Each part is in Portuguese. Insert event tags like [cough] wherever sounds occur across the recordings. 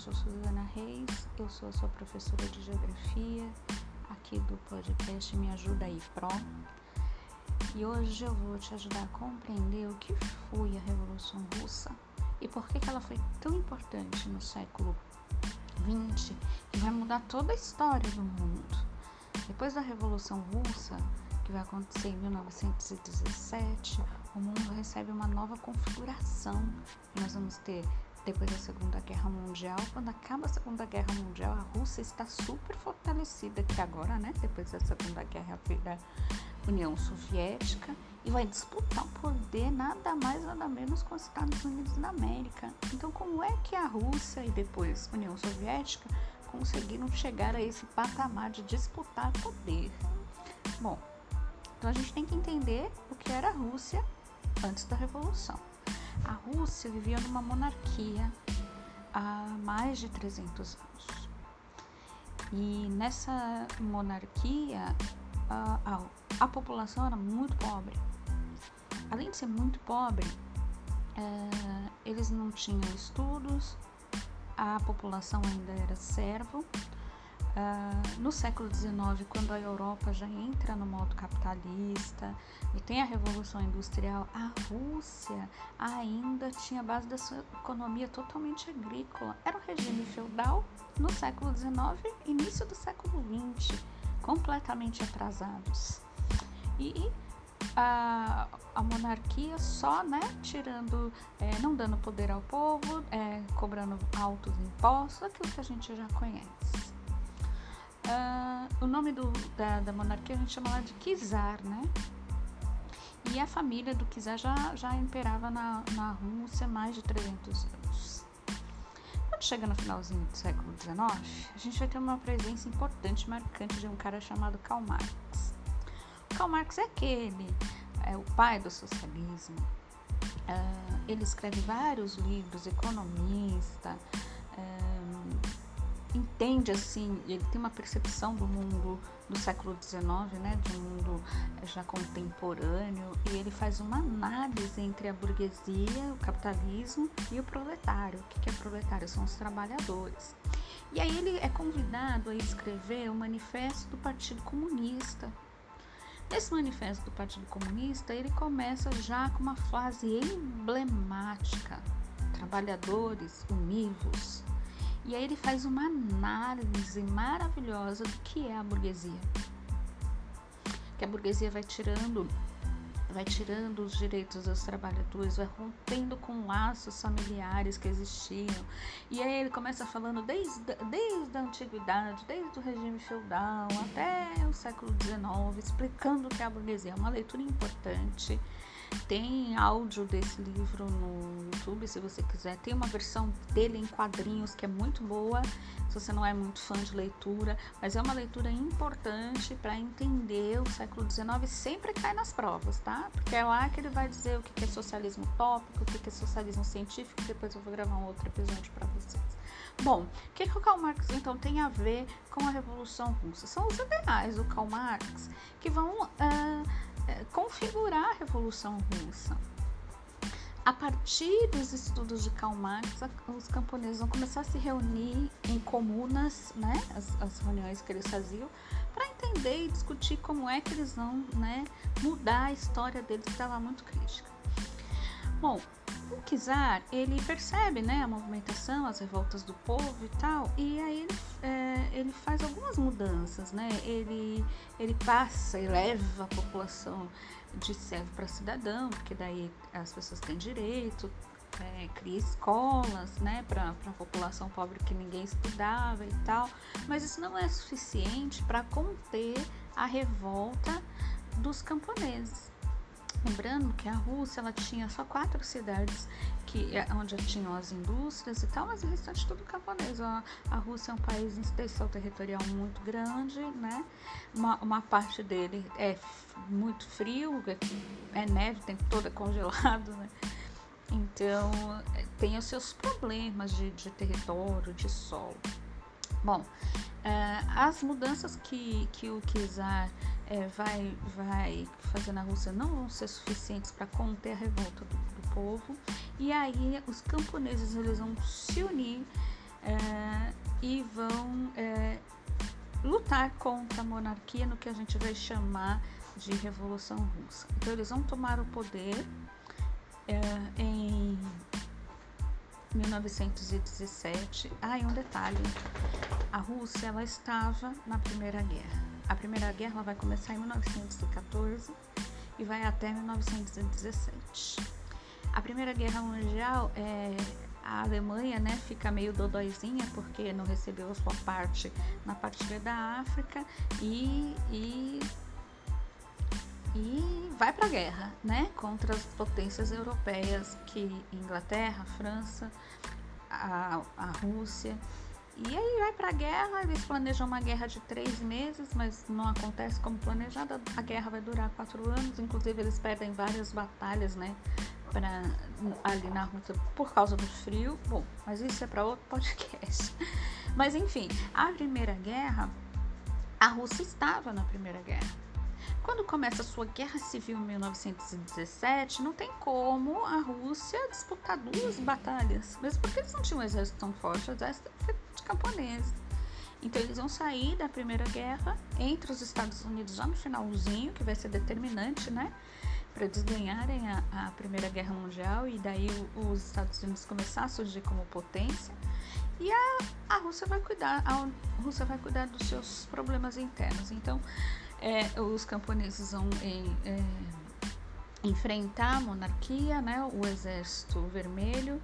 sou Suzana Reis, eu sou a sua professora de Geografia aqui do podcast Me Ajuda aí Pro. E hoje eu vou te ajudar a compreender o que foi a Revolução Russa e por que, que ela foi tão importante no século XX e vai mudar toda a história do mundo. Depois da Revolução Russa, que vai acontecer em 1917, o mundo recebe uma nova configuração. Nós vamos ter depois da Segunda Guerra Mundial. Quando acaba a Segunda Guerra Mundial, a Rússia está super fortalecida que agora, né? Depois da Segunda Guerra da União Soviética e vai disputar o poder nada mais nada menos com os Estados Unidos da América. Então, como é que a Rússia e depois a União Soviética conseguiram chegar a esse patamar de disputar poder? Bom, então a gente tem que entender o que era a Rússia antes da Revolução. A Rússia vivia numa monarquia há mais de 300 anos. E nessa monarquia, a, a, a população era muito pobre. Além de ser muito pobre, é, eles não tinham estudos, a população ainda era servo, Uh, no século XIX, quando a Europa já entra no modo capitalista e tem a Revolução Industrial, a Rússia ainda tinha base da sua economia totalmente agrícola. Era um regime feudal no século XIX início do século XX, completamente atrasados. E a, a monarquia só, né, tirando, é, não dando poder ao povo, é, cobrando altos impostos, aquilo que a gente já conhece. Uh, o nome do, da, da, monarquia a gente chama lá de Kizar, né? E a família do Kizar já, já imperava na, na Rússia mais de 300 anos. Quando chega no finalzinho do século XIX, a gente vai ter uma presença importante, marcante de um cara chamado Karl Marx. O Karl Marx é aquele, é o pai do socialismo. Uh, ele escreve vários livros, economista. Entende assim, ele tem uma percepção do mundo do século XIX, né, de um mundo já contemporâneo, e ele faz uma análise entre a burguesia, o capitalismo e o proletário. O que é proletário? São os trabalhadores. E aí ele é convidado a escrever o manifesto do Partido Comunista. Nesse manifesto do Partido Comunista, ele começa já com uma frase emblemática: trabalhadores univos, e aí ele faz uma análise maravilhosa do que é a burguesia. Que a burguesia vai tirando vai tirando os direitos dos trabalhadores, vai rompendo com laços familiares que existiam. E aí ele começa falando desde, desde a antiguidade, desde o regime feudal até o século XIX, explicando o que é a burguesia. É uma leitura importante. Tem áudio desse livro no YouTube, se você quiser. Tem uma versão dele em quadrinhos que é muito boa, se você não é muito fã de leitura, mas é uma leitura importante para entender o século XIX. Sempre cai nas provas, tá? Porque é lá que ele vai dizer o que é socialismo utópico, o que é socialismo científico. Depois eu vou gravar um outro episódio para vocês. Bom, o que, que o Karl Marx então tem a ver com a Revolução Russa? São os ideais do Karl Marx que vão. Uh, configurar a Revolução Russa. A partir dos estudos de Karl Marx, os camponeses vão começar a se reunir em comunas, né, as, as reuniões que eles faziam, para entender e discutir como é que eles vão né, mudar a história deles, que estava muito crítica. Bom, o Kizar, ele percebe né, a movimentação, as revoltas do povo e tal, e aí ele, é, ele faz algumas mudanças, né? Ele, ele passa e leva a população de servo para cidadão, porque daí as pessoas têm direito, é, cria escolas né, para a população pobre que ninguém estudava e tal, mas isso não é suficiente para conter a revolta dos camponeses. Lembrando que a Rússia ela tinha só quatro cidades que, é, onde tinham as indústrias e tal, mas o restante tudo camponês. A, a Rússia é um país em extensão territorial muito grande, né? Uma, uma parte dele é muito frio, é, é neve, tem toda [laughs] congelado, né? Então tem os seus problemas de, de território, de solo. Bom, é, as mudanças que, que o Kizar é, vai, vai fazer na Rússia não vão ser suficientes para conter a revolta do, do, povo. E aí os camponeses eles vão se unir é, e vão lutar contra a monarquia no que a gente vai chamar de Revolução Russa. Então, eles vão tomar o poder em 1917. Ah, e um detalhe: a Rússia ela estava na Primeira Guerra. A Primeira Guerra vai começar em 1914 e vai até 1917. A Primeira Guerra Mundial é a Alemanha né, fica meio dodóizinha porque não recebeu a sua parte na partilha da África e, e, e vai para a guerra né, contra as potências europeias, que Inglaterra, França, a, a Rússia. E aí vai para a guerra, eles planejam uma guerra de três meses, mas não acontece como planejado. A guerra vai durar quatro anos, inclusive eles perdem várias batalhas, né? Pra, ali na Rússia por causa do frio. Bom, mas isso é para outro podcast. [laughs] Mas enfim, a Primeira Guerra, a Rússia estava na Primeira Guerra. Quando começa a sua guerra civil em 1917, não tem como a Rússia disputar duas batalhas, mesmo porque eles não tinham um exército tão forte, o exército de camponeses. Então eles vão sair da Primeira Guerra entre os Estados Unidos já no finalzinho, que vai ser determinante, né? Para eles ganharem a, a, Primeira Guerra Mundial e daí os Estados Unidos começar a surgir como potência. E a, a Rússia vai cuidar, a Rússia vai cuidar dos seus problemas internos. Então é, os camponeses vão em, é, enfrentar a monarquia, né? O exército vermelho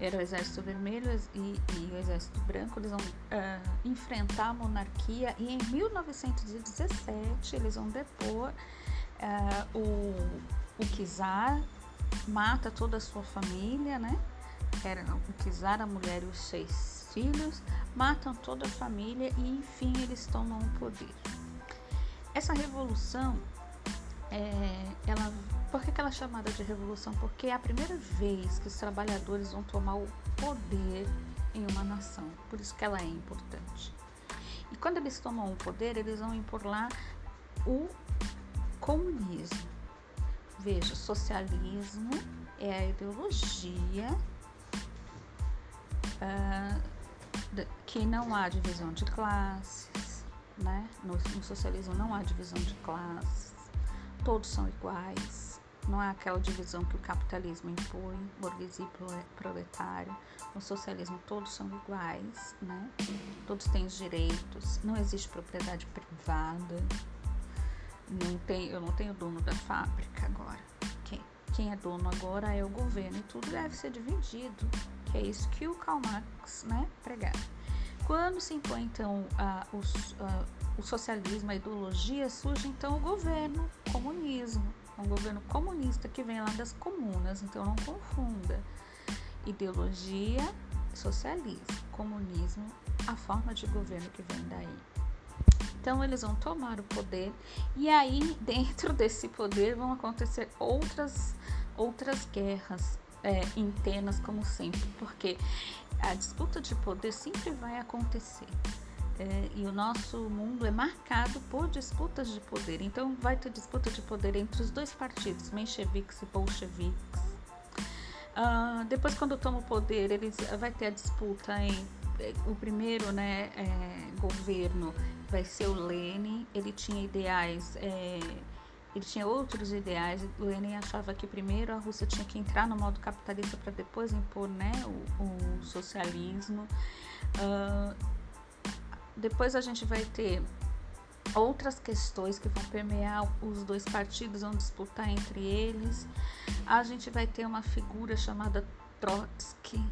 era o Exército Vermelho e, e o Exército Branco, eles vão uh, enfrentar a monarquia e em 1917 eles vão depor uh, o, o Kizar, mata toda a sua família, né? Era o Kizar, a mulher e os seis filhos, matam toda a família e enfim eles tomam o poder. Essa revolução, é, ela por que, que ela é chamada de revolução? Porque é a primeira vez que os trabalhadores vão tomar o poder em uma nação. Por isso que ela é importante. E quando eles tomam o poder, eles vão impor lá o comunismo. Veja, socialismo é a ideologia uh, que não há divisão de classes, né? No, no socialismo não há divisão de classes, todos são iguais não é aquela divisão que o capitalismo impõe, burguesia e proletário. No socialismo todos são iguais, né? Todos têm os direitos, não existe propriedade privada. Não tem, eu não tenho dono da fábrica agora. Quem, quem é dono agora é o governo e tudo deve ser dividido, que é isso que o Karl Marx, né, pregava. Quando se impõe então a, a, o socialismo, a ideologia, surge então o governo, comunismo é um governo comunista que vem lá das comunas, então não confunda. Ideologia, socialismo, comunismo, a forma de governo que vem daí. Então eles vão tomar o poder e aí [laughs] dentro desse poder vão acontecer outras outras guerras é, internas como sempre, porque a disputa de poder sempre vai acontecer. É, e o nosso mundo é marcado por disputas de poder. Então, vai ter disputa de poder entre os dois partidos, mencheviques e bolcheviques. Uh, depois, quando toma o poder, eles vai ter a disputa em é, o primeiro, né, é, governo vai ser o Lenin. Ele tinha ideais, é, ele tinha outros ideais. Lenin achava que primeiro a Rússia tinha que entrar no modo capitalista para depois impor, né, o, o socialismo. Uh, depois a gente vai ter outras questões que vão permear os dois partidos, vão disputar entre eles. A gente vai ter uma figura chamada Trotsky.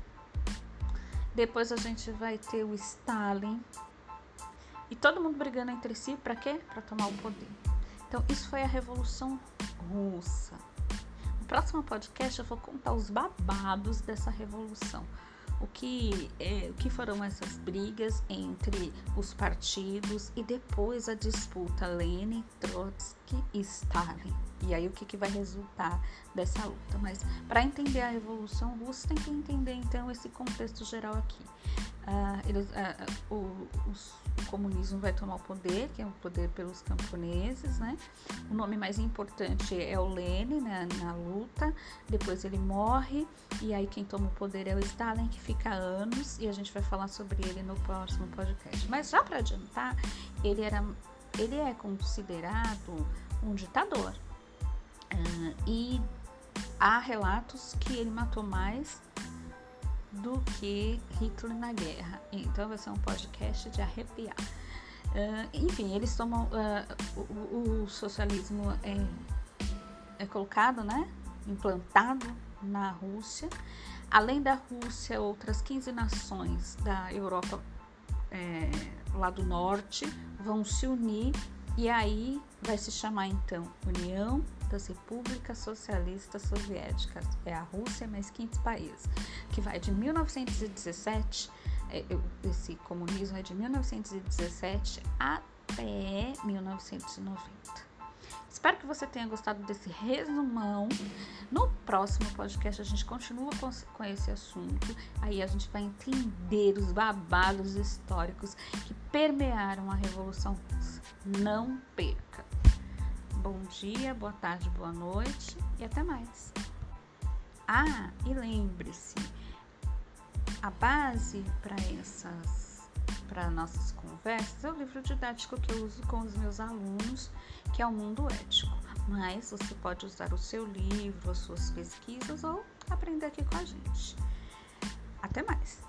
Depois a gente vai ter o Stalin. E todo mundo brigando entre si para quê? Para tomar o poder. Então, isso foi a Revolução Russa. No próximo podcast eu vou contar os babados dessa revolução o que, é, o que foram essas brigas entre os partidos e depois a disputa Lenin, Trotsky e Stalin. E aí o que, que vai resultar dessa luta. Mas para entender a Revolução Russa tem que entender então esse contexto geral aqui. Uh, eles, uh, o, os, o, comunismo vai tomar o poder, que é o poder pelos camponeses, né? O nome mais importante é o Lenin né, na luta, depois ele morre, e aí quem toma o poder é o Stalin, que fica anos, e a gente vai falar sobre ele no próximo podcast. Mas já para adiantar, ele, era, ele é considerado um ditador. Uh, e há relatos que ele matou mais do que Hitler na guerra. Então vai ser um podcast de arrepiar. Uh, enfim, eles tomam. Uh, o, o, socialismo é, é colocado, né? Implantado na Rússia. Além da Rússia, outras 15 nações da Europa é, lá do norte vão se unir e aí vai se chamar então União das Repúblicas Socialistas Soviéticas. É a Rússia mais 15 países, que vai de 1917, é, esse comunismo é de 1917 até 1990. Espero que você tenha gostado desse resumão. No próximo podcast a gente continua com, esse assunto. Aí a gente vai entender os babados históricos que permearam a Revolução Russa. Não perca! Bom dia, boa tarde, boa noite e até mais. Ah, e lembre-se, a base para essas para nossas conversas é o livro didático que eu uso com os meus alunos, que é o Mundo Ético. Mas você pode usar o seu livro, as suas pesquisas ou aprender aqui com a gente. Até mais!